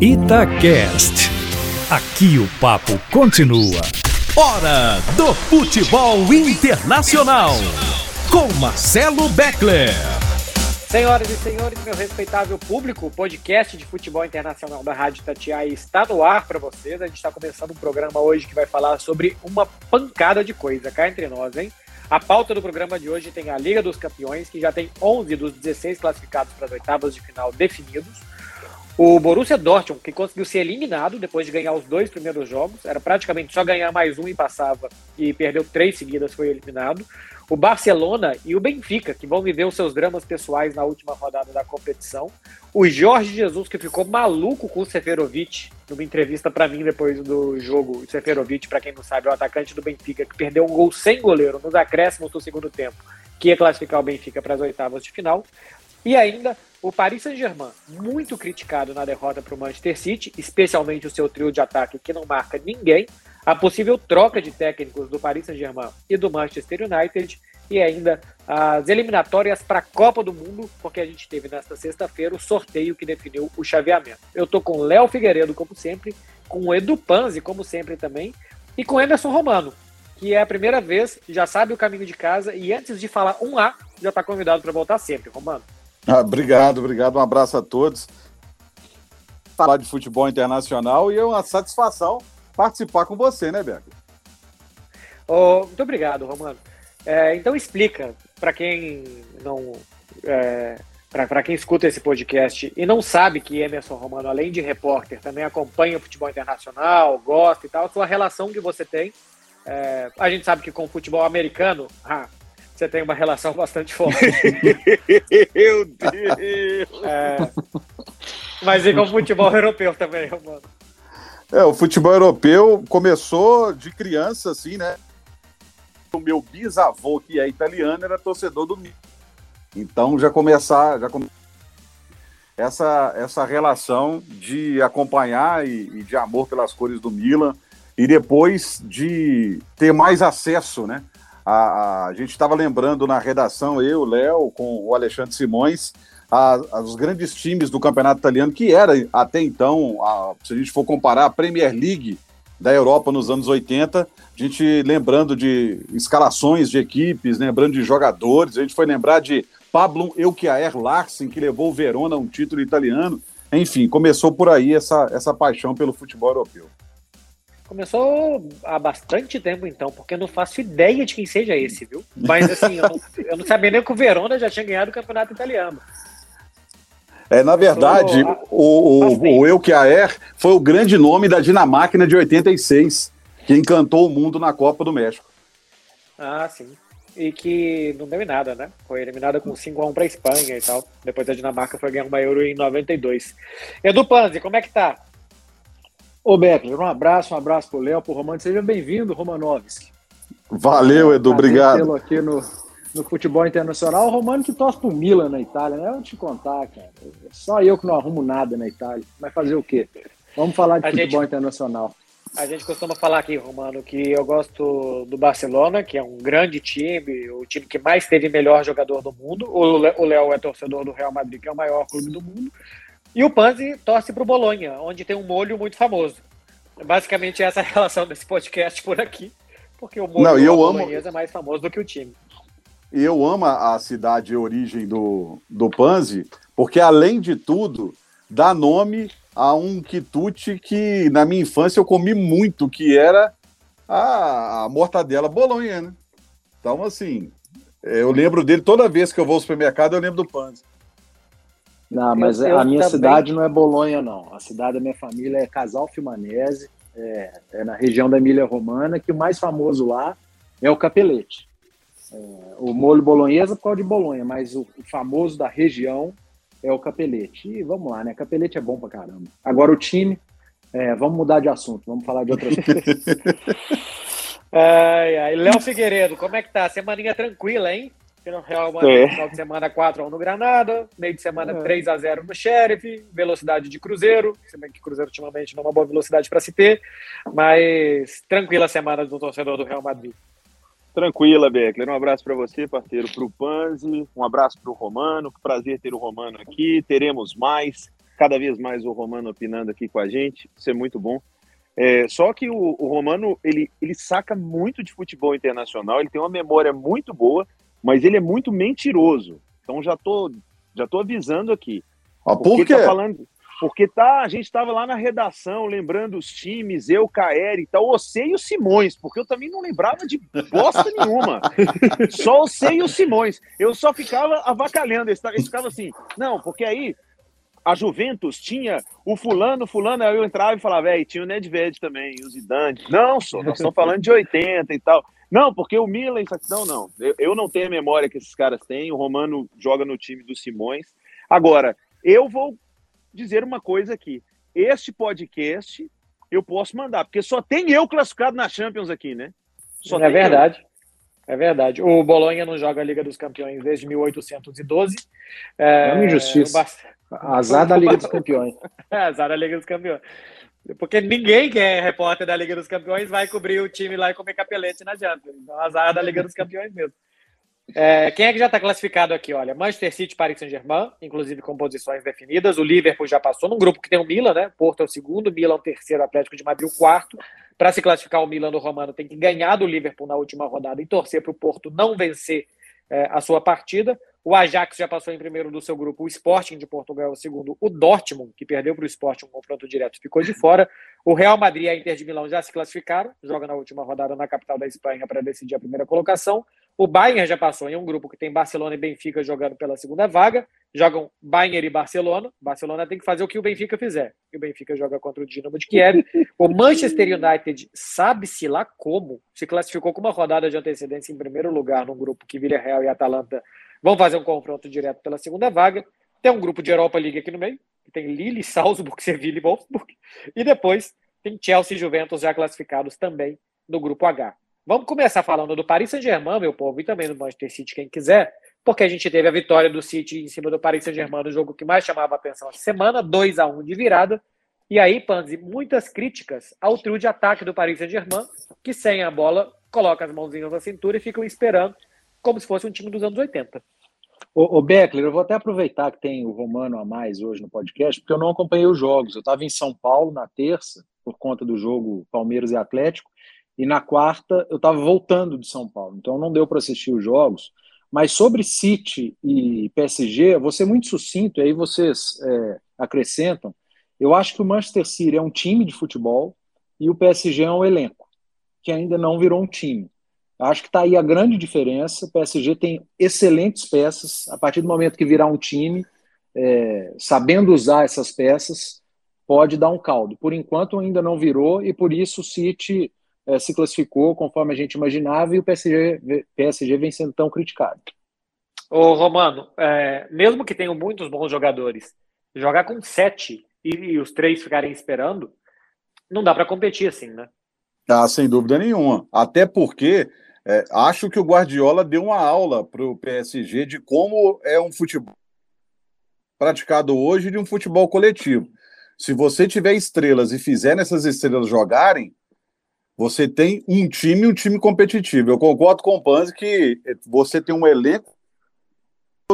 Itacast. Aqui o papo continua. Hora do futebol internacional. Com Marcelo Beckler. Senhoras e senhores, meu respeitável público, o podcast de futebol internacional da Rádio Tatiaia está no ar para vocês. A gente está começando um programa hoje que vai falar sobre uma pancada de coisa cá entre nós, hein? A pauta do programa de hoje tem a Liga dos Campeões, que já tem 11 dos 16 classificados para as oitavas de final definidos. O Borussia Dortmund, que conseguiu ser eliminado depois de ganhar os dois primeiros jogos, era praticamente só ganhar mais um e passava, e perdeu três seguidas, foi eliminado. O Barcelona e o Benfica, que vão viver os seus dramas pessoais na última rodada da competição. O Jorge Jesus, que ficou maluco com o Seferovic, numa entrevista para mim depois do jogo. O Seferovic, para quem não sabe, é o atacante do Benfica, que perdeu um gol sem goleiro nos acréscimos do segundo tempo, que ia classificar o Benfica para as oitavas de final. E ainda o Paris Saint-Germain, muito criticado na derrota para o Manchester City, especialmente o seu trio de ataque que não marca ninguém, a possível troca de técnicos do Paris Saint-Germain e do Manchester United e ainda as eliminatórias para a Copa do Mundo, porque a gente teve nesta sexta-feira o sorteio que definiu o chaveamento. Eu tô com Léo Figueiredo, como sempre, com o Edu Panzi, como sempre também, e com Emerson Romano, que é a primeira vez, já sabe o caminho de casa e antes de falar um A, já está convidado para voltar sempre, Romano. Ah, obrigado, obrigado, um abraço a todos. Falar de futebol internacional e é uma satisfação participar com você, né, Beto? Oh, muito obrigado, Romano. É, então explica para quem não. É, para quem escuta esse podcast e não sabe que Emerson Romano, além de repórter, também acompanha o futebol internacional, gosta e tal, a sua relação que você tem. É, a gente sabe que com o futebol americano, ah, você tem uma relação bastante forte. Meu Deus! É, mas e com o futebol europeu também, Romano? É, o futebol europeu começou de criança, assim, né? O meu bisavô, que é italiano, era torcedor do Milan. Então já começar, já come... essa essa relação de acompanhar e, e, de amor pelas cores do Milan e depois de ter mais acesso, né? A, a gente estava lembrando na redação eu, Léo, com o Alexandre Simões, a, os grandes times do campeonato italiano, que era até então, a, se a gente for comparar a Premier League da Europa nos anos 80, a gente lembrando de escalações de equipes, lembrando de jogadores, a gente foi lembrar de Pablo Elchiaer Larsen, que levou o Verona a um título italiano. Enfim, começou por aí essa, essa paixão pelo futebol europeu. Começou há bastante tempo, então, porque eu não faço ideia de quem seja esse, viu? Mas assim, eu não, eu não sabia nem que o Verona já tinha ganhado o campeonato italiano. É, na verdade, o, o, o Elchiaer foi o grande nome da Dinamáquina de 86, que encantou o mundo na Copa do México. Ah, sim. E que não deu em nada, né? Foi eliminada com 5x1 para a Espanha e tal. Depois a Dinamarca foi ganhar uma Euro em 92. Edu Panzi, como é que tá? Ô, Beckler, um abraço, um abraço pro Léo, pro Romano. Seja bem-vindo, Romanovski. Valeu, Edu, obrigado. aqui no, no futebol internacional. O Romano que torce pro Milan na Itália, né? Eu vou te contar, cara. Só eu que não arrumo nada na Itália. Vai fazer o quê? Vamos falar de a futebol gente, internacional. A gente costuma falar aqui, Romano, que eu gosto do Barcelona, que é um grande time, o time que mais teve melhor jogador do mundo. O Léo é torcedor do Real Madrid, que é o maior clube do mundo. E o Panzi torce pro Bolonha, onde tem um molho muito famoso. Basicamente essa é a relação desse podcast por aqui, porque o molho não, eu amo... é mais famoso do que o time. E eu amo a cidade origem do, do Panzi, porque além de tudo, dá nome a um quitute que na minha infância eu comi muito, que era a, a mortadela bolonha, né? Então, assim, eu lembro dele toda vez que eu vou ao supermercado, eu lembro do Panzi. Não, mas eu, eu a minha também... cidade não é Bolonha, não. A cidade da minha família é Casal Filmanese, é, é na região da Emília Romana, que o mais famoso lá é o capelete. É, o molho bolonhesa por causa de Bolonha, mas o, o, famoso da região é o capelete. E vamos lá, né? Capelete é bom pra caramba. Agora o time, é, vamos mudar de assunto, vamos falar de outras coisas. ai, ai. Léo Figueiredo, como é que tá? Semaninha tranquila, hein? No Real Madrid, é. final de semana 4x1 no Granada, meio de semana é. 3x0 no Sheriff, velocidade de Cruzeiro, se bem que Cruzeiro ultimamente não é uma boa velocidade para se ter, mas tranquila semana do torcedor do Real Madrid. Tranquila, Beckler. Um abraço para você, parceiro, para o Panzi. Um abraço para o Romano. Que prazer ter o Romano aqui. Teremos mais. cada vez mais o Romano opinando aqui com a gente, isso é muito bom. É, só que o, o, Romano, ele, ele saca muito de futebol internacional, ele tem uma memória muito boa, mas ele é muito mentiroso. Então já tô, já tô avisando aqui. Ah, por quê? Tá falando, porque tá, a gente estava lá na redação, lembrando os times, eu, Caeri e tal, o e o Simões, porque eu também não lembrava de bosta nenhuma. só o e o Simões. Eu só ficava avacalhando, eles ficavam assim, não, porque aí a Juventus tinha o fulano, fulano, aí eu entrava e falava, velho, tinha o Nedved também, o Zidane. Não, só, nós estamos falando de 80 e tal. Não, porque o Milan, não, não. Eu, eu não tenho a memória que esses caras têm, o Romano joga no time do Simões. Agora, eu vou dizer uma coisa aqui. Este podcast eu posso mandar, porque só tem eu classificado na Champions aqui, né? Só é verdade. Eu. É verdade. O Bolonha não joga a Liga dos Campeões desde 1812. É, é uma injustiça. Azar da Liga dos Campeões. É, azar da Liga dos Campeões. Porque ninguém que é repórter da Liga dos Campeões vai cobrir o time lá e comer capelete na janta. Então, azar da Liga dos Campeões mesmo. É, quem é que já está classificado aqui? Olha, Manchester City, Paris Saint-Germain, inclusive com posições definidas. O Liverpool já passou num grupo que tem o Milan, né? Porto é o segundo, Milan o terceiro, Atlético de Madrid o quarto. Para se classificar, o Milan do Romano tem que ganhar do Liverpool na última rodada e torcer para o Porto não vencer é, a sua partida. O Ajax já passou em primeiro do seu grupo, o Sporting de Portugal, o segundo, o Dortmund, que perdeu para o Sporting um confronto direto, ficou de fora. O Real Madrid e a Inter de Milão já se classificaram, joga na última rodada na capital da Espanha para decidir a primeira colocação. O Bayern já passou em um grupo que tem Barcelona e Benfica jogando pela segunda vaga. Jogam Bayern e Barcelona. Barcelona tem que fazer o que o Benfica fizer. E o Benfica joga contra o Dinamo de Kiev. O Manchester United, sabe-se lá como, se classificou com uma rodada de antecedência em primeiro lugar num grupo que Vila Real e Atalanta vão fazer um confronto direto pela segunda vaga. Tem um grupo de Europa League aqui no meio, que tem Lille, Salzburg, Sevilla e Wolfsburg. E depois tem Chelsea e Juventus já classificados também no grupo H. Vamos começar falando do Paris Saint-Germain, meu povo, e também do Manchester City, quem quiser, porque a gente teve a vitória do City em cima do Paris Saint-Germain no jogo que mais chamava a atenção essa semana, 2 a 1 de virada. E aí, Panzi, muitas críticas ao trio de ataque do Paris Saint-Germain, que sem a bola coloca as mãozinhas na cintura e ficam esperando como se fosse um time dos anos 80. Ô, ô Beckler, eu vou até aproveitar que tem o Romano a mais hoje no podcast, porque eu não acompanhei os jogos. Eu estava em São Paulo na terça, por conta do jogo Palmeiras e Atlético, e na quarta eu estava voltando de São Paulo, então não deu para assistir os jogos. Mas sobre City e PSG, eu vou ser muito sucinto, e aí vocês é, acrescentam. Eu acho que o Manchester City é um time de futebol e o PSG é um elenco, que ainda não virou um time. Acho que está aí a grande diferença. O PSG tem excelentes peças. A partir do momento que virar um time, é, sabendo usar essas peças, pode dar um caldo. Por enquanto ainda não virou e por isso o City é, se classificou conforme a gente imaginava e o PSG, PSG vem sendo tão criticado. Ô Romano, é, mesmo que tenham muitos bons jogadores, jogar com sete e, e os três ficarem esperando, não dá para competir assim, né? Ah, sem dúvida nenhuma. Até porque é, acho que o Guardiola deu uma aula para o PSG de como é um futebol praticado hoje de um futebol coletivo. Se você tiver estrelas e fizer nessas estrelas jogarem, você tem um time, um time competitivo. Eu concordo com o Panzi que você tem um elenco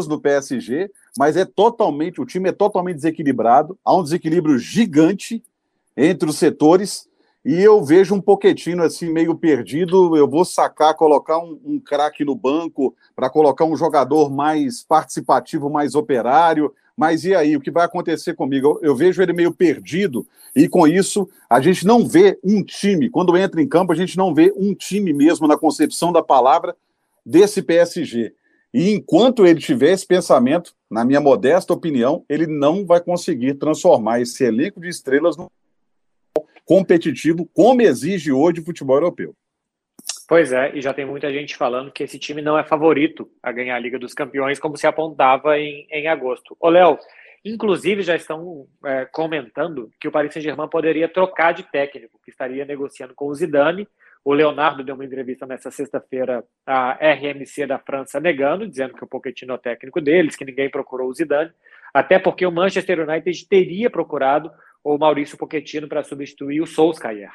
do PSG, mas é totalmente, o time é totalmente desequilibrado, há um desequilíbrio gigante entre os setores e eu vejo um Poquetino assim meio perdido. Eu vou sacar, colocar um, um craque no banco para colocar um jogador mais participativo, mais operário. Mas e aí, o que vai acontecer comigo? Eu, eu, vejo ele meio perdido, e com isso a gente não vê um time. Quando entra em campo, a gente não vê um time mesmo na concepção da palavra desse PSG. E enquanto ele tiver esse pensamento, na minha modesta opinião, ele não vai conseguir transformar esse elenco de estrelas no competitivo, como exige hoje o futebol europeu. Pois é, e já tem muita gente falando que esse time não é favorito a ganhar a Liga dos Campeões, como se apontava em, em agosto. Ô, Léo, inclusive já estão é, comentando que o Paris Saint-Germain poderia trocar de técnico, que estaria negociando com o Zidane. O Leonardo deu uma entrevista nessa sexta-feira à RMC da França negando, dizendo que o Pochettino é o técnico deles, que ninguém procurou o Zidane, até porque o Manchester United teria procurado o Maurício Pochettino para substituir o Solskjaer.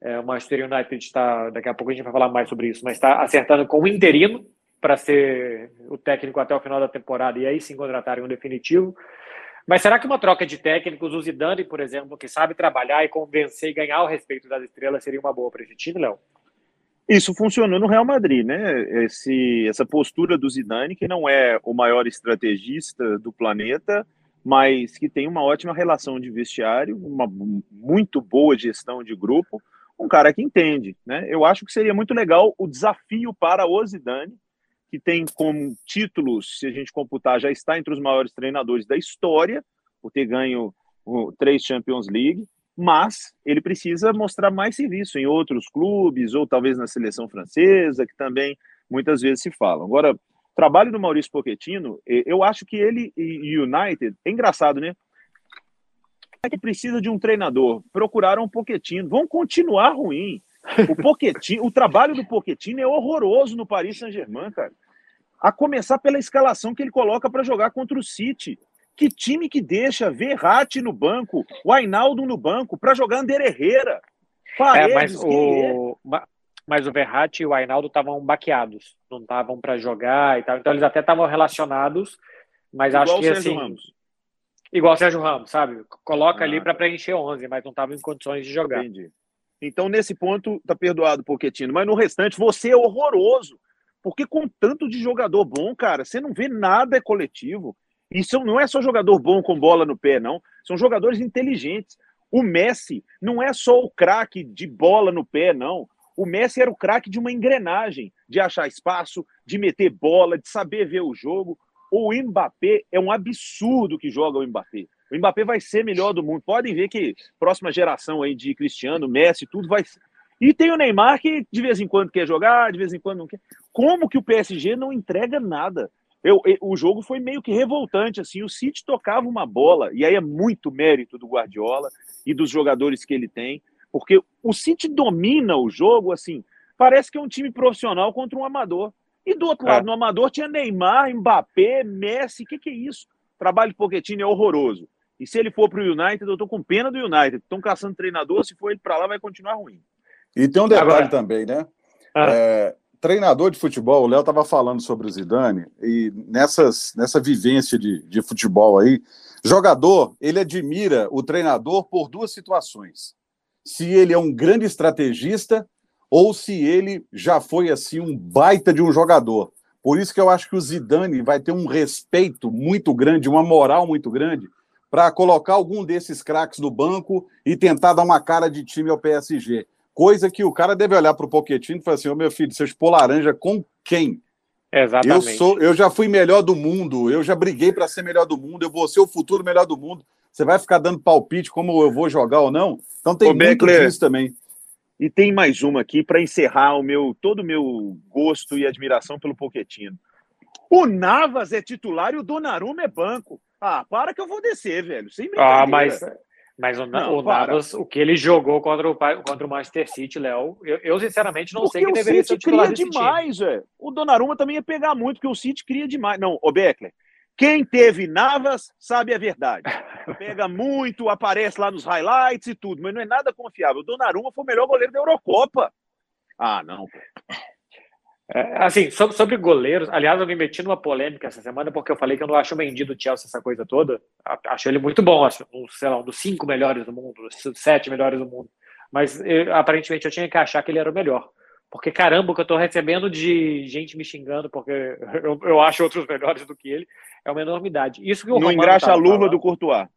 É, o Manchester United está, daqui a pouco a gente vai falar mais sobre isso, mas está acertando com o interino para ser o técnico até o final da temporada e aí sim contratarem um definitivo. Mas será que uma troca de técnicos, o Zidane, por exemplo, que sabe trabalhar e convencer e ganhar o respeito das estrelas, seria uma boa para esse time, Léo? Isso funcionou no Real Madrid, né? Esse, essa postura do Zidane, que não é o maior estrategista do planeta, mas que tem uma ótima relação de vestiário, uma muito boa gestão de grupo, um cara que entende, né? Eu acho que seria muito legal o desafio para o Zidane, que tem como títulos, se a gente computar, já está entre os maiores treinadores da história, por ter ganho três Champions League, mas ele precisa mostrar mais serviço em outros clubes ou talvez na seleção francesa, que também muitas vezes se fala. Agora, trabalho do Maurício Pochettino, eu acho que ele e United, é engraçado, né? É que precisa de um treinador. Procuraram um Pochettino, vão continuar ruim. O Pochettino, o trabalho do Pochettino é horroroso no Paris Saint-Germain, cara. A começar pela escalação que ele coloca para jogar contra o City. Que time que deixa Verratti no banco, o Ainaldo no banco, para jogar Ander Herrera? Paredes, é, mas, o... mas o Verratti e o Ainaldo estavam baqueados, não estavam para jogar e tal. Então eles até estavam relacionados, mas Igual acho que assim. Ramos. Igual o Sérgio Ramos, sabe? Coloca ah, ali para preencher 11, mas não estava em condições de jogar. Entendi. Então, nesse ponto, tá perdoado, Poquetino. Mas no restante, você é horroroso. Porque com tanto de jogador bom, cara, você não vê nada coletivo. Isso não é só jogador bom com bola no pé, não. São jogadores inteligentes. O Messi não é só o craque de bola no pé, não. O Messi era o craque de uma engrenagem, de achar espaço, de meter bola, de saber ver o jogo. O Mbappé é um absurdo que joga o Mbappé. O Mbappé vai ser melhor do mundo. Podem ver que próxima geração aí de Cristiano, Messi, tudo vai e tem o Neymar que de vez em quando quer jogar, de vez em quando não quer. Como que o PSG não entrega nada? Eu, eu, o jogo foi meio que revoltante, assim, o City tocava uma bola, e aí é muito mérito do Guardiola e dos jogadores que ele tem, porque o City domina o jogo, assim, parece que é um time profissional contra um amador. E do outro é. lado, no amador tinha Neymar, Mbappé, Messi, o que, que é isso? O trabalho de Pochettino é horroroso. E se ele for para o United, eu estou com pena do United. Estão caçando treinador, se for ele para lá, vai continuar ruim. E tem um detalhe Agora... também, né? Ah. É, treinador de futebol, o Léo estava falando sobre o Zidane, e nessas, nessa vivência de, de futebol aí, jogador, ele admira o treinador por duas situações. Se ele é um grande estrategista ou se ele já foi assim um baita de um jogador. Por isso que eu acho que o Zidane vai ter um respeito muito grande, uma moral muito grande para colocar algum desses craques no banco e tentar dar uma cara de time ao PSG. Coisa que o cara deve olhar para o Pochettino e falar assim: Ô oh, meu filho, você expor laranja com quem? Exatamente. Eu, sou, eu já fui melhor do mundo, eu já briguei para ser melhor do mundo, eu vou ser o futuro melhor do mundo. Você vai ficar dando palpite como eu vou jogar ou não? Então tem Ô, muito Beckler, disso também. E tem mais uma aqui para encerrar o meu todo o meu gosto e admiração pelo Pochettino. O Navas é titular e o Donnarumma é banco. Ah, para que eu vou descer, velho. Sem ah, mas mas o, não, o Navas, o que ele jogou contra o, contra o Manchester City, Léo, eu, eu, sinceramente não porque sei que deveria ser o titular cria demais, velho. O Donnarumma também ia pegar muito, porque o City cria demais. Não, o Beckler, quem teve Navas sabe a verdade. Pega muito, aparece lá nos highlights e tudo, mas não é nada confiável. O Donnarumma foi o melhor goleiro da Eurocopa. Ah, não. É, assim, sobre, sobre, goleiros, aliás, eu me meti numa polêmica essa semana porque eu falei que eu não acho o Mendy do Chelsea essa coisa toda. Acho ele muito bom, acho, um, sei lá, um dos cinco melhores do mundo, dos sete melhores do mundo. Mas eu, aparentemente eu tinha que achar que ele era o melhor. Porque caramba, o que eu tô recebendo de gente me xingando porque eu, eu acho outros melhores do que ele é uma enormidade. Isso que o Não engraxa a luva falando, do Courtois.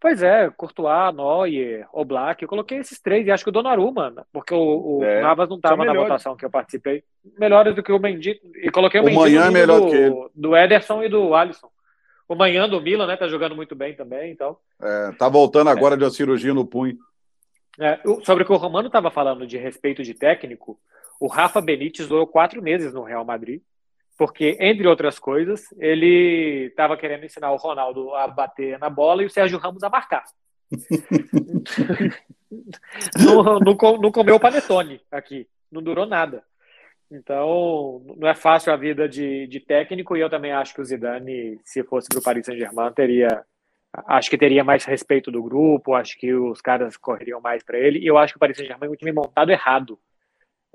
Pois é, Courtois, Neuer, Oblak, eu coloquei esses três e acho que o Donnarumma, porque o, o é, Navas não estava na votação que eu participei. Melhores do que o Mendy, e coloquei o, o Mendy é melhor do, que ele. do Ederson e do Alisson. O Manhã do Milan, né, tá jogando muito bem também, então. É, tá voltando agora é. de uma cirurgia no punho. É, sobre o que o Romano estava falando de respeito de técnico, o Rafa Benítez durou quatro meses no Real Madrid porque, entre outras coisas, ele estava querendo ensinar o Ronaldo a bater na bola e o Sérgio Ramos a marcar. não, não, não comeu panetone aqui, não durou nada. Então, não é fácil a vida de, de técnico e eu também acho que o Zidane, se fosse para o Paris Saint-Germain, teria acho que teria mais respeito do grupo, acho que os caras correriam mais para ele. E eu acho que o Paris Saint-Germain é um time montado errado.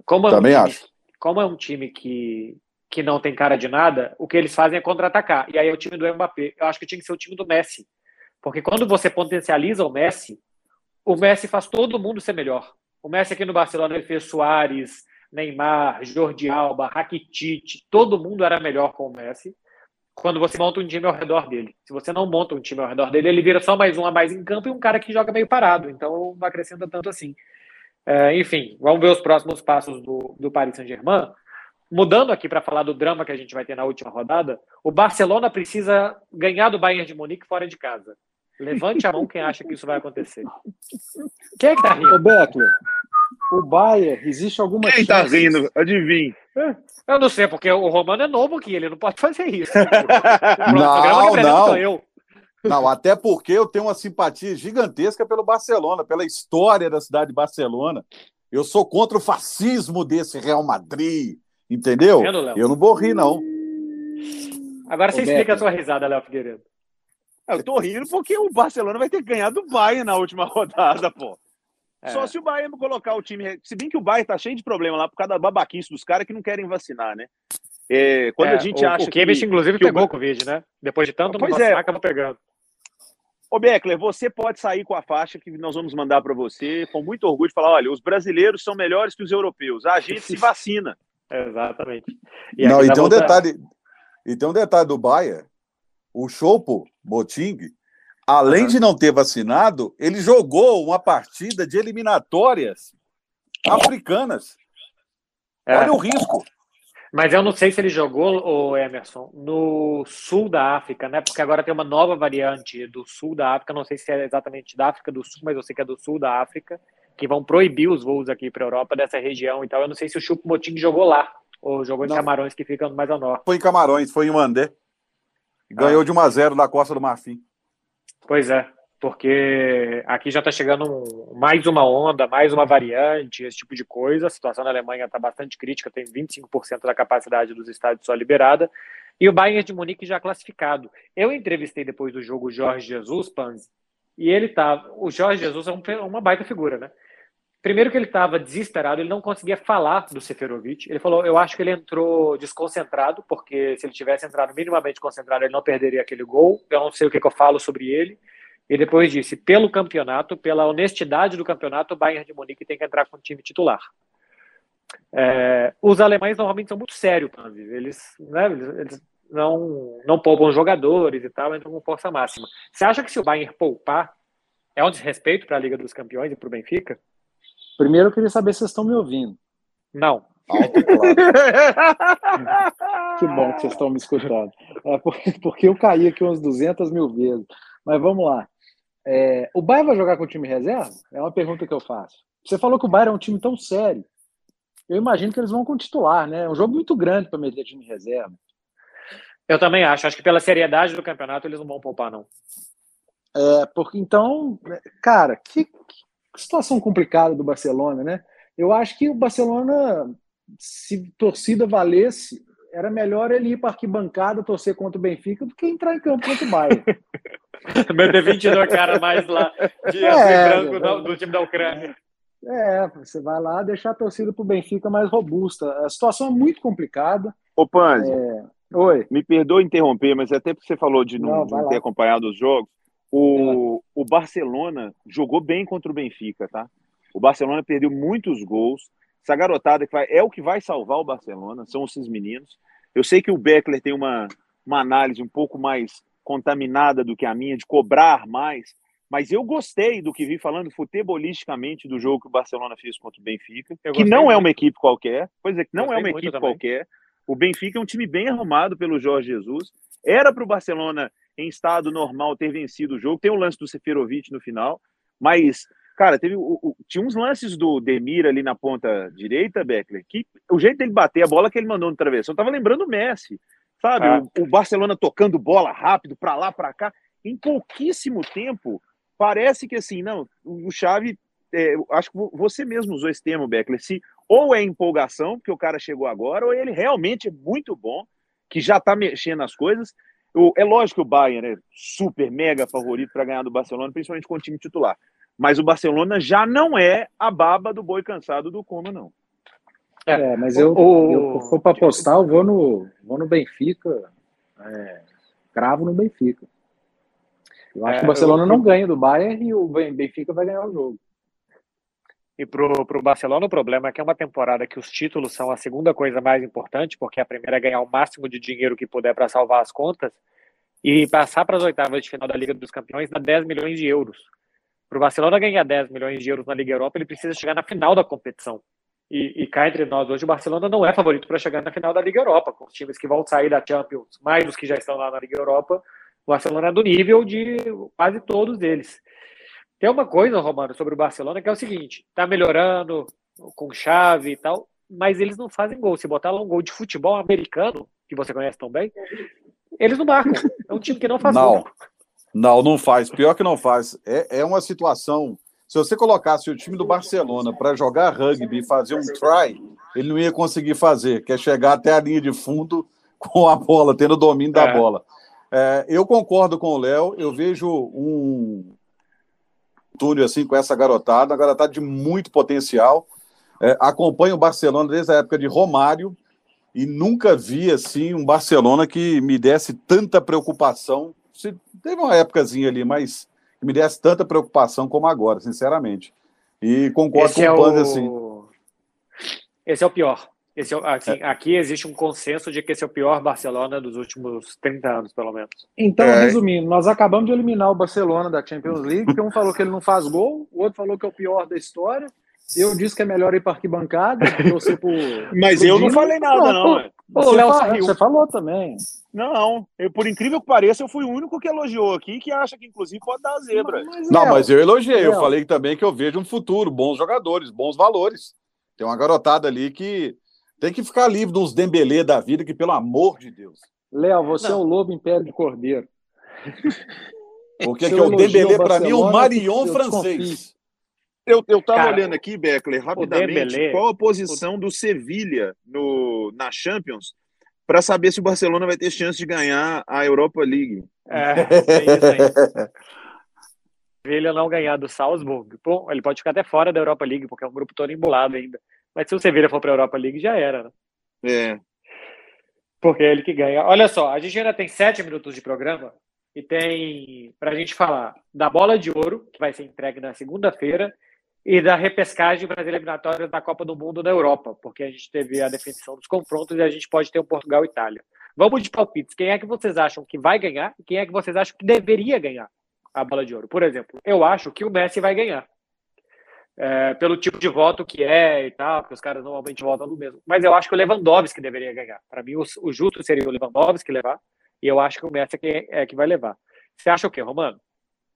Como é Também um time, acho. Como é um time que que não tem cara de nada, o que eles fazem é contra-atacar. E aí é o time do Mbappé. Eu acho que tinha que ser o time do Messi. Porque quando você potencializa o Messi, o Messi faz todo mundo ser melhor. O Messi aqui no Barcelona ele fez Soares, Neymar, Jordi Alba, Rakitic, todo mundo era melhor com o Messi. Quando você monta um time ao redor dele. Se você não monta um time ao redor dele, ele vira só mais um a mais em campo e um cara que joga meio parado. Então não acrescenta tanto assim. É, enfim, vamos ver os próximos passos do, do Paris Saint-Germain. Mudando aqui para falar do drama que a gente vai ter na última rodada, o Barcelona precisa ganhar do Bayern de Munique fora de casa. Levante a mão quem acha que isso vai acontecer. Quem é que tá rindo? Ô, Beckler, o Bayern, existe alguma Quem tá rindo? Adivinhe. Eu não sei, porque o Romano é novo aqui, ele não pode fazer isso. não, não. Eu. Não, até porque eu tenho uma simpatia gigantesca pelo Barcelona, pela história da cidade de Barcelona. Eu sou contra o fascismo desse Real Madrid, entendeu? eu não vou rir, não. Agora você explica a sua risada, Léo Figueiredo. Eu tô rindo porque o Barcelona vai ter ganhado o Bayern na última rodada, pô. É. Só se o Bayern colocar o time. Se bem que o Bayern tá cheio de problema lá por causa da babaquice dos caras que não querem vacinar, né? É, quando é, a gente o, acha. O Kimmich, inclusive, que pegou o Covid, né? Depois de tanto pois não vacinar, é. acaba pegando. Ô, Beckler, você pode sair com a faixa que nós vamos mandar para você, com muito orgulho, de falar: olha, os brasileiros são melhores que os europeus. A gente se vacina. Exatamente. E não, e tem, um detalhe, e tem um detalhe do Bayern. O Chopo Boting além de não ter vacinado, ele jogou uma partida de eliminatórias africanas. É. Olha o risco. Mas eu não sei se ele jogou, o Emerson, no sul da África, né? Porque agora tem uma nova variante do sul da África. Não sei se é exatamente da África do Sul, mas eu sei que é do sul da África, que vão proibir os voos aqui para a Europa dessa região. Então eu não sei se o Chupo Moting jogou lá ou jogou em não. Camarões, que ficam mais ao norte. Foi em Camarões, foi em Mandé. Ganhou ah. de 1 a 0 da Costa do Marfim. Pois é, porque aqui já está chegando mais uma onda, mais uma variante, esse tipo de coisa. A situação na Alemanha está bastante crítica, tem 25% da capacidade dos estádios só liberada. E o Bayern de Munique já classificado. Eu entrevistei depois do jogo o Jorge Jesus, Panzi, e ele tá. O Jorge Jesus é um, uma baita figura, né? Primeiro que ele estava desesperado, ele não conseguia falar do Seferovic. Ele falou: Eu acho que ele entrou desconcentrado, porque se ele tivesse entrado minimamente concentrado, ele não perderia aquele gol. Eu não sei o que, que eu falo sobre ele. E depois disse: pelo campeonato, pela honestidade do campeonato, o Bayern de Munique tem que entrar com o time titular. É, os alemães normalmente são muito sérios, eles, né, eles não, não poupam jogadores e tal, entram com força máxima. Você acha que se o Bayern poupar, é um desrespeito para a Liga dos Campeões e para o Benfica? Primeiro eu queria saber se vocês estão me ouvindo. Não. Alto, claro. que bom que vocês estão me escutando. É porque eu caí aqui umas 200 mil vezes. Mas vamos lá. É, o Bayern vai jogar com o time reserva? É uma pergunta que eu faço. Você falou que o Bayern é um time tão sério. Eu imagino que eles vão com titular, né? É um jogo muito grande para meter time reserva. Eu também acho. Acho que pela seriedade do campeonato eles não vão poupar, não. É, porque então, cara, que, situação complicada do Barcelona, né? Eu acho que o Barcelona, se torcida valesse, era melhor ele ir para arquibancada torcer contra o Benfica do que entrar em campo contra o Bayern. Meter 22 cara mais lá de é, branco do, do time da Ucrânia. É, você vai lá deixar a torcida para o Benfica mais robusta. A situação é muito complicada. Ô, Panzi, é... Oi. me perdoa interromper, mas até porque você falou de não, não ter acompanhado os jogos, o, o Barcelona jogou bem contra o Benfica, tá? O Barcelona perdeu muitos gols. Essa garotada que vai, é o que vai salvar o Barcelona, são esses meninos. Eu sei que o Beckler tem uma, uma análise um pouco mais contaminada do que a minha, de cobrar mais, mas eu gostei do que vi falando futebolisticamente do jogo que o Barcelona fez contra o Benfica, que não muito. é uma equipe qualquer, pois é, que não gostei é uma equipe também. qualquer. O Benfica é um time bem arrumado pelo Jorge Jesus. Era para o Barcelona em estado normal ter vencido o jogo. Tem o lance do Seferovic no final, mas, cara, teve o, o, tinha uns lances do Demir ali na ponta direita, Beckler, que o jeito dele bater a bola que ele mandou no travessão, tava lembrando o Messi, sabe? Ah. O, o, Barcelona tocando bola rápido para lá, para cá, em pouquíssimo tempo. Parece que assim, não, o Xavi, é, acho que você mesmo usou esse termo, Beckler, se ou é empolgação, porque o cara chegou agora, ou ele realmente é muito bom, que já tá mexendo as coisas, o, é lógico que o Bayern é super, mega favorito para ganhar do Barcelona, principalmente com o time titular. Mas o Barcelona já não é a baba do boi cansado do Coma, não. É, é mas eu, o, eu for para apostar, eu vou no, vou no Benfica. É, cravo no Benfica. Eu acho é, que o Barcelona eu... não ganha do Bayern e o Benfica vai ganhar o jogo. E pro, pro Barcelona o problema é que é uma temporada que os títulos são a segunda coisa mais importante, porque a primeira é ganhar o máximo de dinheiro que puder para salvar as contas, e passar para as oitavas de final da Liga dos Campeões dá 10 milhões de euros. Para o Barcelona ganhar 10 milhões de euros na Liga Europa, ele precisa chegar na final da competição. E, e cá entre nós, hoje o Barcelona não é favorito para chegar na final da Liga Europa, com os times que vão sair da Champions, mais dos que já estão lá na Liga Europa, o Barcelona é do nível de quase todos eles. Tem uma coisa, Romano, sobre o Barcelona que é o seguinte: tá melhorando com chave e tal, mas eles não fazem gol. Se botar lá um gol de futebol americano, que você conhece tão bem, eles não marcam. É um time que não faz não, gol. Não, não faz. Pior que não faz. É, é uma situação. Se você colocasse o time do Barcelona para jogar rugby e fazer um try, ele não ia conseguir fazer, que é chegar até a linha de fundo com a bola, tendo o domínio da é. bola. É, eu concordo com o Léo, eu vejo um túnel assim com essa garotada, uma garotada de muito potencial. É, acompanho o Barcelona desde a época de Romário e nunca vi assim um Barcelona que me desse tanta preocupação. Teve uma épocazinha ali, mas que me desse tanta preocupação como agora, sinceramente. E concordo Esse com é o Panzer, assim. Esse é o pior. Esse, assim, é. Aqui existe um consenso de que esse é o pior Barcelona dos últimos 30 anos, pelo menos. Então, é. resumindo, nós acabamos de eliminar o Barcelona da Champions League, porque um falou que ele não faz gol, o outro falou que é o pior da história. Eu disse que é melhor ir para arquibancada, torcer por. Mas eu não falei nada, não. não. Você, Léo fala, você falou também. Não, eu, por incrível que pareça, eu fui o único que elogiou aqui, que acha que inclusive pode dar zebra. Mas, não, mas eu elogiei, eu falei também que eu vejo um futuro, bons jogadores, bons valores. Tem uma garotada ali que tem que ficar livre dos dembelê da vida, que pelo amor de Deus. Léo, você não. é o lobo em pele de cordeiro. Porque que é o dembelê para mim é o Marion francês. Eu, eu tava Cara, olhando aqui, Beckler, rapidamente, qual a posição o... do Sevilha no, na Champions para saber se o Barcelona vai ter chance de ganhar a Europa League. É, tem isso aí. Sevilha não ganhar do Salzburg, pô, ele pode ficar até fora da Europa League, porque é um grupo todo embolado ainda. Mas se o Sevilha for para a Europa League, já era, né? É. Porque é ele que ganha. Olha só, a gente ainda tem sete minutos de programa e tem para a gente falar da bola de ouro, que vai ser entregue na segunda-feira, e da repescagem para as eliminatórias da Copa do Mundo na Europa, porque a gente teve a definição dos confrontos e a gente pode ter o Portugal e Itália. Vamos de palpites. Quem é que vocês acham que vai ganhar e quem é que vocês acham que deveria ganhar a bola de ouro? Por exemplo, eu acho que o Messi vai ganhar é, pelo tipo de voto que é e tal, porque os caras normalmente votam no mesmo. Mas eu acho que o Lewandowski deveria ganhar. Para mim, o, o, justo seria o Lewandowski levar, e eu acho que o Messi é que, é que vai levar. Você acha o quê, Romano?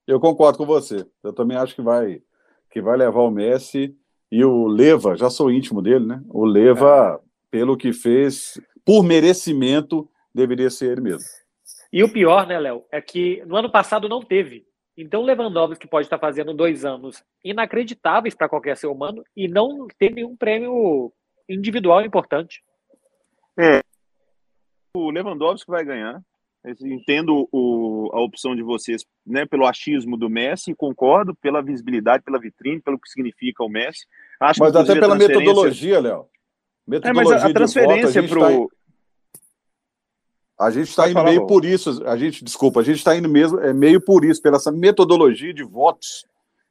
Eu concordo com você. Eu também acho que vai, que vai levar o Messi e o Leva, já sou íntimo dele, né? O Leva, é. pelo que fez, por merecimento, deveria ser ele mesmo. E o pior, né, Léo, é que no ano passado não teve. Então, Lewandowski pode estar fazendo dois anos inacreditáveis para qualquer ser humano e não ter nenhum prêmio individual importante. É. O Lewandowski vai ganhar. Entendo o, a opção de vocês né, pelo achismo do Messi, concordo pela visibilidade, pela vitrine, pelo que significa o Messi. Acho mas até pela metodologia, Léo. Metodologia é, mas a, a transferência para o. A gente está indo meio bom. por isso, a gente, desculpa, a gente está indo mesmo, é meio por isso, pela essa metodologia de votos,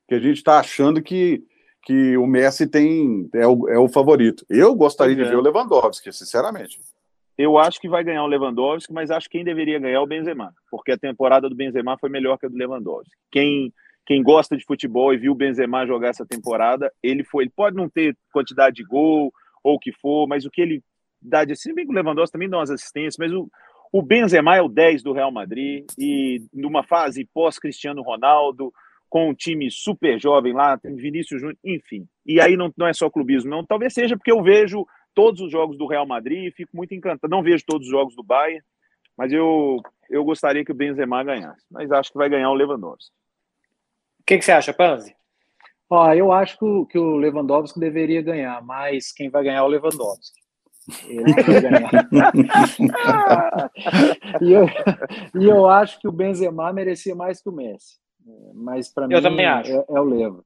que a gente está achando que, que o Messi tem é o, é o favorito. Eu gostaria de é. ver o Lewandowski, sinceramente. Eu acho que vai ganhar o Lewandowski, mas acho que quem deveria ganhar é o Benzema, porque a temporada do Benzema foi melhor que a do Lewandowski. Quem, quem gosta de futebol e viu o Benzema jogar essa temporada, ele foi, ele pode não ter quantidade de gol ou o que for, mas o que ele dá de assim, bem que o Lewandowski também dá umas assistências, mas o, o Benzema é o 10 do Real Madrid e numa fase pós-Cristiano Ronaldo, com um time super jovem lá, tem Vinícius Júnior, enfim. E aí não, não é só clubismo, não. Talvez seja porque eu vejo todos os jogos do Real Madrid e fico muito encantado. Não vejo todos os jogos do Bayern, mas eu, eu gostaria que o Benzema ganhasse. Mas acho que vai ganhar o Lewandowski. O que, que você acha, Panzi? Ó, eu acho que o, que o Lewandowski deveria ganhar, mas quem vai ganhar é o Lewandowski. e, eu, e eu acho que o Benzema merecia mais que o Messi. Mas para mim é, é, o Leva.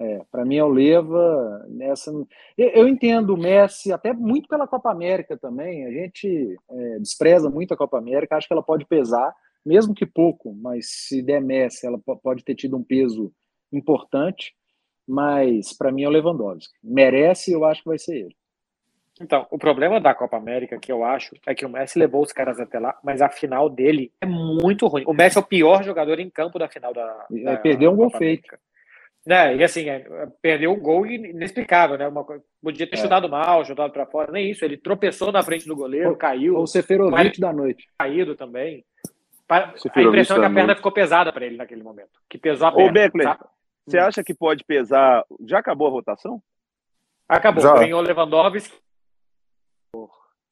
É, para mim é o Leva nessa. Eu, eu, entendo o Messi até muito pela Copa América também. A gente é, despreza muito a Copa América, acho que ela pode pesar mesmo que pouco, mas se der Messi, ela pode ter tido um peso importante, mas para mim é o Lewandowski. Merece, eu acho que vai ser ele. Então, o problema da Copa América, que eu acho, é que o Messi levou os caras até lá, mas a final dele é muito ruim. O Messi é o pior jogador em campo da final da. da perdeu um gol feito. Né? E assim, é, perdeu um gol inexplicável, né? Uma, podia ter é. chutado mal, chutado para fora, nem isso. Ele tropeçou na frente do goleiro, caiu. Ou o Seferovic da noite. Caído também. A impressão é que a perna ficou pesada para ele naquele momento. Que pesou a perna. Ô, Beckler, você acha que pode pesar? Já acabou a votação? Acabou. Já. Ganhou Lewandowski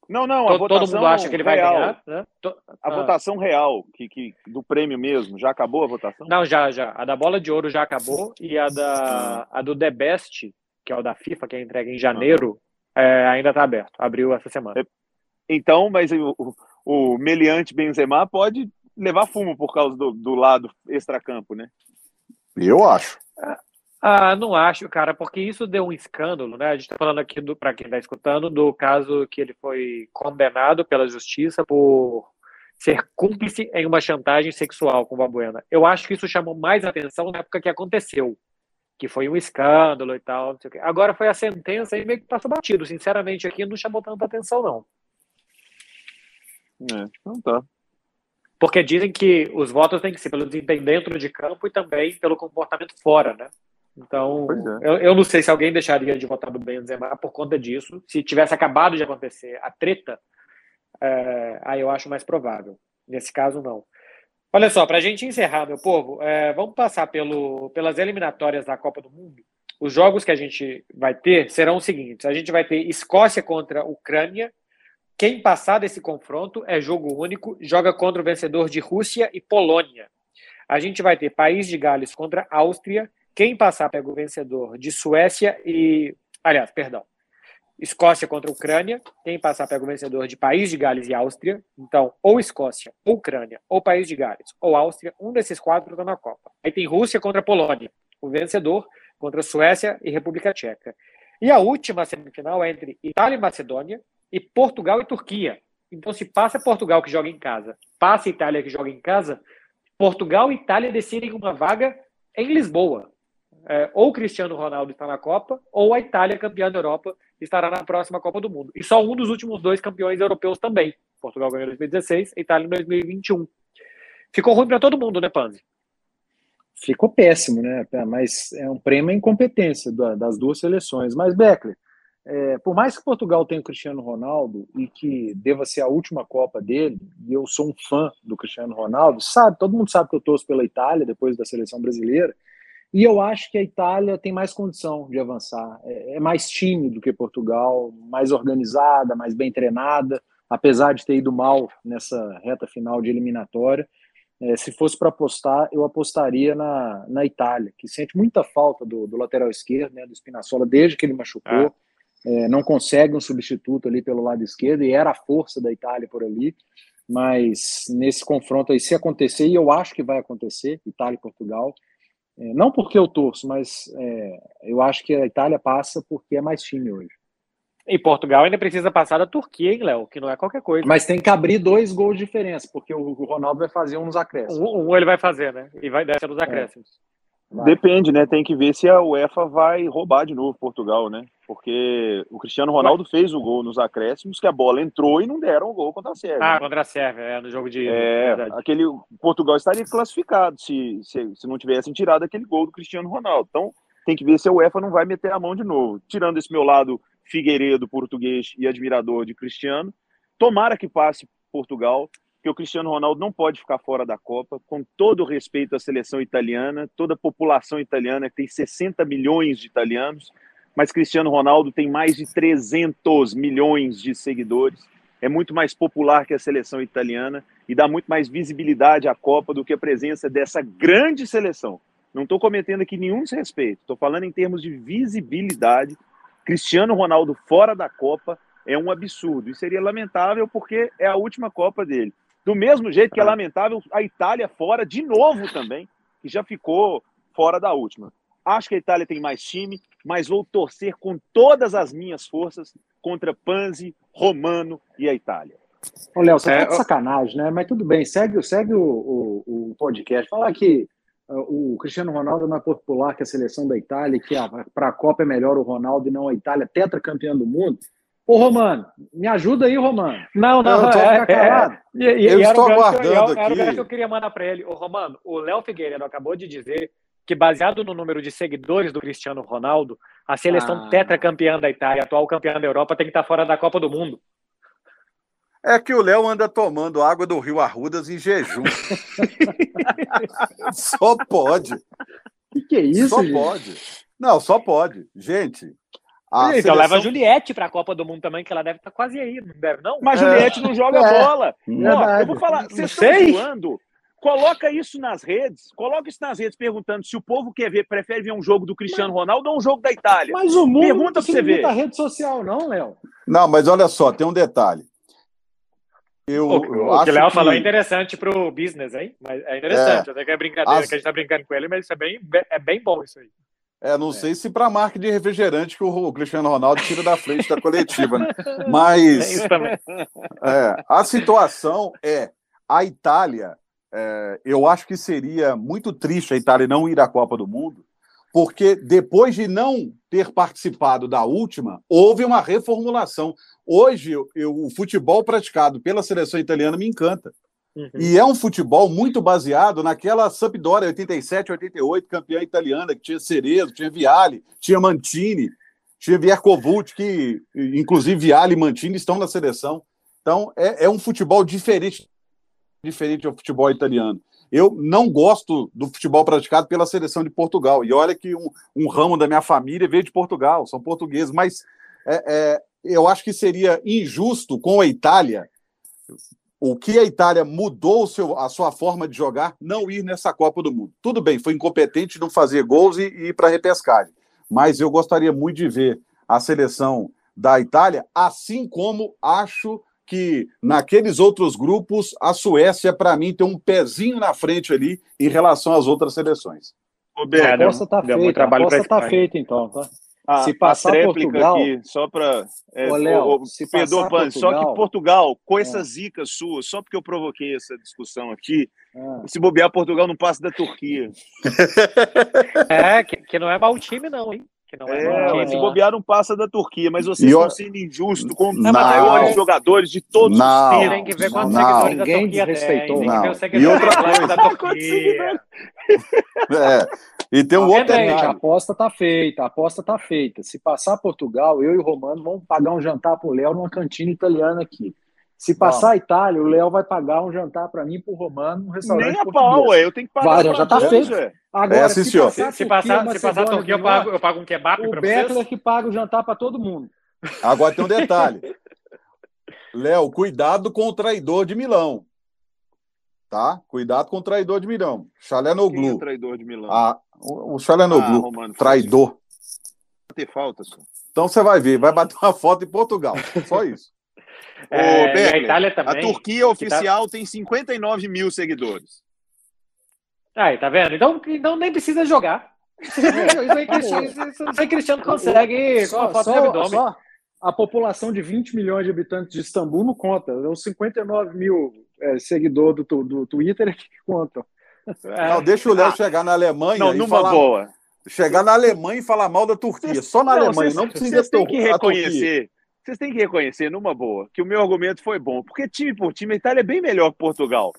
não, não, a todo, votação todo mundo acha que ele vai ganhar. Né? A ah. votação real, que, que, do prêmio mesmo, já acabou a votação? Não, já, já. A da bola de ouro já acabou e a, da, a do The Best, que é o da FIFA, que é entregue em janeiro, é, ainda está aberto. Abriu essa semana. É, então, mas o, o, o Meliante Benzema pode levar fumo por causa do, do lado extracampo, né? Eu acho. Ah, não acho, cara, porque isso deu um escândalo, né? A gente está falando aqui, para quem está escutando, do caso que ele foi condenado pela justiça por ser cúmplice em uma chantagem sexual com o Babuena. Eu acho que isso chamou mais atenção na época que aconteceu, que foi um escândalo e tal, não sei o quê. Agora foi a sentença e meio que passou batido. Sinceramente, aqui não chamou tanta atenção, não. É, não tá. Porque dizem que os votos têm que ser pelo desempenho dentro de campo e também pelo comportamento fora, né? Então, é. eu, eu, não sei se alguém deixaria de votar no Benzema por conta disso. Se tivesse acabado de acontecer a treta, é, aí eu acho mais provável. Nesse caso, não. Olha só, para a gente encerrar, meu povo, é, vamos passar pelo, pelas eliminatórias da Copa do Mundo. Os jogos que a gente vai ter serão os seguintes: a gente vai ter Escócia contra Ucrânia. Quem passar desse confronto é jogo único, joga contra o vencedor de Rússia e Polônia. A gente vai ter País de Gales contra Áustria quem passar pega o vencedor de Suécia e. Aliás, perdão. Escócia contra Ucrânia. Quem passar pega o vencedor de País de Gales e Áustria. Então, ou Escócia, ou Ucrânia, ou País de Gales, ou Áustria. Um desses quatro está na Copa. Aí tem Rússia contra Polônia. O vencedor contra Suécia e República Tcheca. E a última semifinal é entre Itália e Macedônia e Portugal e Turquia. Então, se passa Portugal que joga em casa, passa Itália que joga em casa, Portugal e Itália decidem uma vaga em Lisboa é, ou Cristiano Ronaldo está na Copa, ou a Itália, campeã da Europa, estará na próxima Copa do Mundo. E só um dos últimos dois campeões europeus também. Portugal ganhou em 2016, a Itália em 2021. Ficou ruim para todo mundo, né, Panzi? Ficou péssimo, né? Mas é um prêmio à incompetência das duas seleções. Mas, Beckler, é, por mais que Portugal tenha o Cristiano Ronaldo e que deva ser a última Copa dele, e eu sou um fã do Cristiano Ronaldo, sabe, todo mundo sabe que eu torço pela Itália depois da seleção brasileira, e eu acho que a Itália tem mais condição de avançar. É, é mais time do que Portugal, mais organizada, mais bem treinada, apesar de ter ido mal nessa reta final de eliminatória. É, se fosse para apostar, eu apostaria na, na Itália, que sente muita falta do, do lateral esquerdo, né, do Spinazzola, desde que ele machucou. É, não consegue um substituto ali pelo lado esquerdo, e era a força da Itália por ali. Mas nesse confronto aí, se acontecer, e eu acho que vai acontecer, Itália e Portugal, é, não porque eu torço, mas é, eu acho que a Itália passa porque é mais time hoje. E Portugal ainda precisa passar da Turquia, hein, Léo? Que não é qualquer coisa. Mas tem que abrir dois gols de diferença, porque o Ronaldo vai fazer um nos acréscimos. Um, um ele vai fazer, né? E vai descer nos é. acréscimos. É. Depende, né? Tem que ver se a UEFA vai roubar de novo Portugal, né? Porque o Cristiano Ronaldo fez o gol nos acréscimos, que a bola entrou e não deram o gol contra a Sérvia. Ah, contra a Sérvia, é, no jogo de. É, aquele Portugal estaria classificado se, se, se não tivessem tirado aquele gol do Cristiano Ronaldo. Então, tem que ver se a UEFA não vai meter a mão de novo. Tirando esse meu lado Figueiredo, português e admirador de Cristiano, tomara que passe Portugal que o Cristiano Ronaldo não pode ficar fora da Copa, com todo o respeito à seleção italiana, toda a população italiana, que tem 60 milhões de italianos, mas Cristiano Ronaldo tem mais de 300 milhões de seguidores, é muito mais popular que a seleção italiana e dá muito mais visibilidade à Copa do que a presença dessa grande seleção. Não estou cometendo aqui nenhum desrespeito, estou falando em termos de visibilidade. Cristiano Ronaldo fora da Copa é um absurdo e seria lamentável porque é a última Copa dele. Do mesmo jeito que é ah. lamentável a Itália fora de novo também, que já ficou fora da última. Acho que a Itália tem mais time, mas vou torcer com todas as minhas forças contra Panzi, Romano e a Itália. Ô, Léo, você é, tá de sacanagem, né? Mas tudo bem, segue, segue o, o, o podcast. Falar que uh, o Cristiano Ronaldo não é popular que a seleção da Itália, que para a Copa é melhor o Ronaldo e não a Itália, tetracampeão do mundo. Ô, Romano, me ajuda aí, Romano. Não, não, eu, é, é, eu estou aguardando aqui. Era o que eu queria mandar para ele. Ô, Romano, o Léo Figueiredo acabou de dizer que, baseado no número de seguidores do Cristiano Ronaldo, a seleção ah. tetracampeã da Itália, atual campeã da Europa, tem que estar fora da Copa do Mundo. É que o Léo anda tomando água do Rio Arrudas em jejum. só pode. O que, que, é isso? Só gente? pode. Não, só pode. Gente, a então seleção... leva a Juliette para a Copa do Mundo também, que ela deve estar tá quase aí, não deve, não? Mas a Juliette não joga é. bola. Ó, eu vou falar, vocês estão zoando. Coloca isso nas redes, coloca isso nas redes perguntando se o povo quer ver, prefere ver um jogo do Cristiano Ronaldo ou um jogo da Itália. Mas o mundo Pergunta não você ver. a rede social, não, Léo. Não, mas olha só, tem um detalhe. Eu, o, eu o que o Léo que... falou é interessante para o business, hein? Mas é interessante, é, até que é brincadeira as... que a gente está brincando com ele, mas isso é bem, é bem bom isso aí. É, não é. sei se para a marca de refrigerante que o Cristiano Ronaldo tira da frente da coletiva, né? Mas é, a situação é a Itália. É, eu acho que seria muito triste a Itália não ir à Copa do Mundo, porque depois de não ter participado da última, houve uma reformulação. Hoje, eu, o futebol praticado pela seleção italiana me encanta. Uhum. E é um futebol muito baseado naquela Sampdoria 87, 88, campeã italiana, que tinha Cerezo, tinha Viale, tinha Mantini, tinha Viercovult, que inclusive Viale e Mantini estão na seleção. Então é, é um futebol diferente, diferente do futebol italiano. Eu não gosto do futebol praticado pela seleção de Portugal. E olha que um, um ramo da minha família veio de Portugal, são portugueses, mas é, é, eu acho que seria injusto com a Itália o que a Itália mudou seu, a sua forma de jogar, não ir nessa Copa do Mundo. Tudo bem, foi incompetente não fazer gols e, e ir para repescagem. Mas eu gostaria muito de ver a seleção da Itália, assim como acho que naqueles outros grupos a Suécia, para mim, tem um pezinho na frente ali em relação às outras seleções. O Bé, a aposta está feita, a aposta está feita então, tá? a, se passar a Portugal, aqui, só para. É, perdoa, Pan, só que Portugal, com essa é. zica sua, só porque eu provoquei essa discussão aqui, é. se bobear, Portugal não passa da Turquia. é, que, que não é mau time, não, hein? Que não é, é se bobear, não passa da Turquia, mas vocês estão sendo injustos com os maiores jogadores de todos não, os tempos. Tem que ver quantos não, seguidores da Turquia respeitou. tem. Não. Tem que ver e outra coisa da Turquia. É. E tem um outro gente, A aposta tá feita, a aposta tá feita. Se passar Portugal, eu e o Romano vamos pagar um jantar pro Léo numa cantina italiana aqui. Se passar a Itália, o Léo vai pagar um jantar para mim e pro Romano num restaurante Nem a pau, ué. Eu tenho que pagar. Vai, já tá feito. Agora, é, se, passar se, se, passar, se passar a Turquia, eu pago, eu pago um kebab para vocês. O Beckler que paga o jantar para todo mundo. Agora tem um detalhe. Léo, cuidado com o traidor de Milão. Tá? Cuidado com o traidor de Milão. Chalenoglu. Quem é o traidor de Milão? Ah, o, o Chalenoglu. Ah, Romano, traidor. Ter falta, só. Então você vai ver, vai bater uma foto em Portugal. Só isso. É, Ô, a Itália também. A Turquia tá oficial tá... tem 59 mil seguidores. Aí, tá vendo? Então, então nem precisa jogar. Isso aí, Cristiano, isso aí Cristiano consegue só, com a foto só, abdômen. Só a população de 20 milhões de habitantes de Istambul não conta. Os 59 mil é, seguidores do, do Twitter é que contam. É. Não, deixa o Léo ah, chegar na Alemanha. Não, numa falar, boa. Chegar na Alemanha e falar mal da Turquia. Só na não, Alemanha. Não precisa vocês têm que reconhecer. Vocês têm que reconhecer, numa boa, que o meu argumento foi bom. Porque time por time, a Itália é bem melhor que Portugal.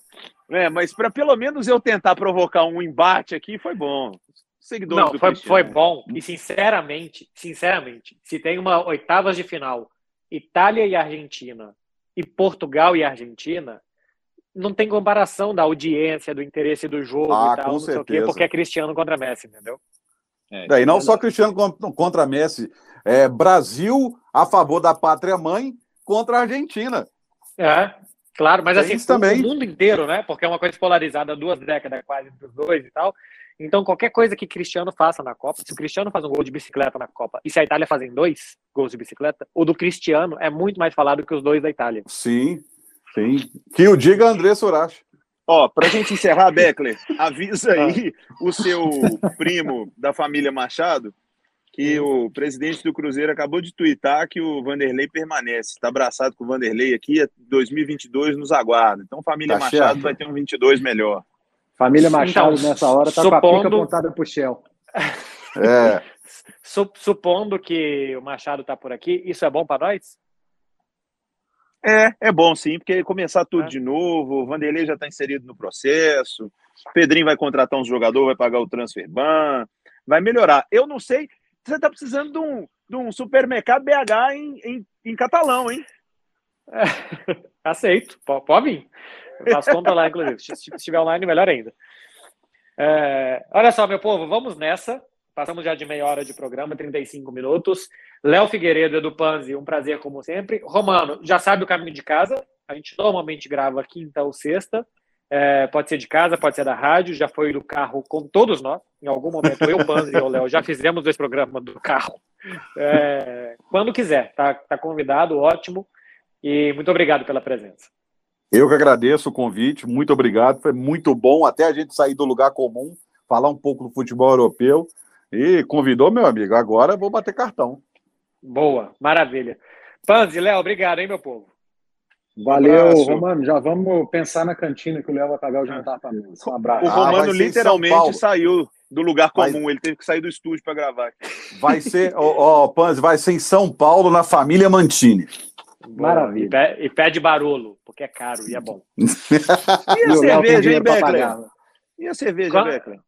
Né? Mas para pelo menos eu tentar provocar um embate aqui, foi bom. Seguidor Não, foi, foi bom. E sinceramente, sinceramente, se tem uma oitavas de final, Itália e Argentina, e Portugal e Argentina, não tem comparação da audiência, do interesse do jogo ah, e tal, não sei o quê, porque é Cristiano contra Messi, entendeu? É, e não só Cristiano contra Messi, é Brasil a favor da pátria mãe contra a Argentina. É, claro, mas Tem assim, também. o mundo inteiro, né? Porque é uma coisa polarizada duas décadas quase entre os dois e tal. Então, qualquer coisa que Cristiano faça na Copa, se o Cristiano faz um gol de bicicleta na Copa e se a Itália fazem dois gols de bicicleta, o do Cristiano é muito mais falado que os dois da Itália. Sim, sim. Que o diga André Sorache. Ó, pra gente encerrar, Beckler, avisa aí o seu primo da família Machado que o presidente do Cruzeiro acabou de twittar que o Vanderlei permanece. Está abraçado com o Vanderlei aqui, 2022 nos aguarda. Então, família tá Machado certo. vai ter um 22 melhor. Família Machado então, nessa hora está supondo... com a pica apontada para o Shell. É. Supondo que o Machado está por aqui, isso é bom para nós? É, é bom sim, porque começar tudo é. de novo, o Vanderlei já está inserido no processo, o Pedrinho vai contratar um jogador, vai pagar o transfer ban, vai melhorar. Eu não sei, você está precisando de um, de um supermercado BH em, em, em catalão, hein? É, aceito, pode, vir. Eu faço lá, inclusive. Se estiver online, melhor ainda. É, olha só, meu povo, vamos nessa. Passamos já de meia hora de programa, 35 minutos. Léo Figueiredo, do Panzi, um prazer como sempre. Romano, já sabe o caminho de casa. A gente normalmente grava quinta ou sexta. É, pode ser de casa, pode ser da rádio. Já foi do carro com todos nós. Em algum momento, eu, Panzi e o Léo já fizemos dois programas do carro. É, quando quiser, tá, tá convidado, ótimo. E muito obrigado pela presença. Eu que agradeço o convite, muito obrigado. Foi muito bom até a gente sair do lugar comum, falar um pouco do futebol europeu. E convidou, meu amigo. Agora vou bater cartão. Boa, maravilha. Panzi, Léo, obrigado, hein, meu povo. Valeu, um Romano. Já vamos pensar na cantina que o Léo vai pagar o jantar para mim. Um abraço. O Romano ah, literalmente saiu do lugar comum, vai... ele teve que sair do estúdio para gravar. Vai ser, ó, oh, Panzi, vai ser em São Paulo, na família Mantini. Maravilha. E pede barolo, porque é caro e é bom. e a cerveja, hein, Beckler? E a cerveja, Beckler?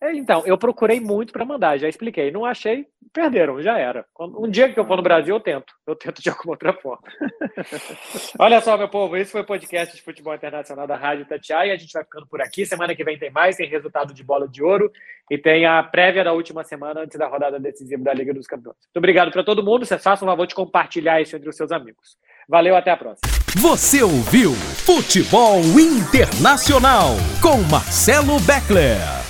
É, então, eu procurei muito para mandar, já expliquei. Não achei, perderam, já era. Um dia que eu for no Brasil, eu tento. Eu tento de alguma outra forma. Olha só, meu povo, esse foi o podcast de futebol internacional da Rádio Tatiaia. A gente vai ficando por aqui. Semana que vem tem mais, tem resultado de bola de ouro e tem a prévia da última semana antes da rodada decisiva da Liga dos Campeões. Muito obrigado para todo mundo. Vocês façam um favor de compartilhar isso entre os seus amigos. Valeu, até a próxima. Você ouviu Futebol Internacional com Marcelo Beckler.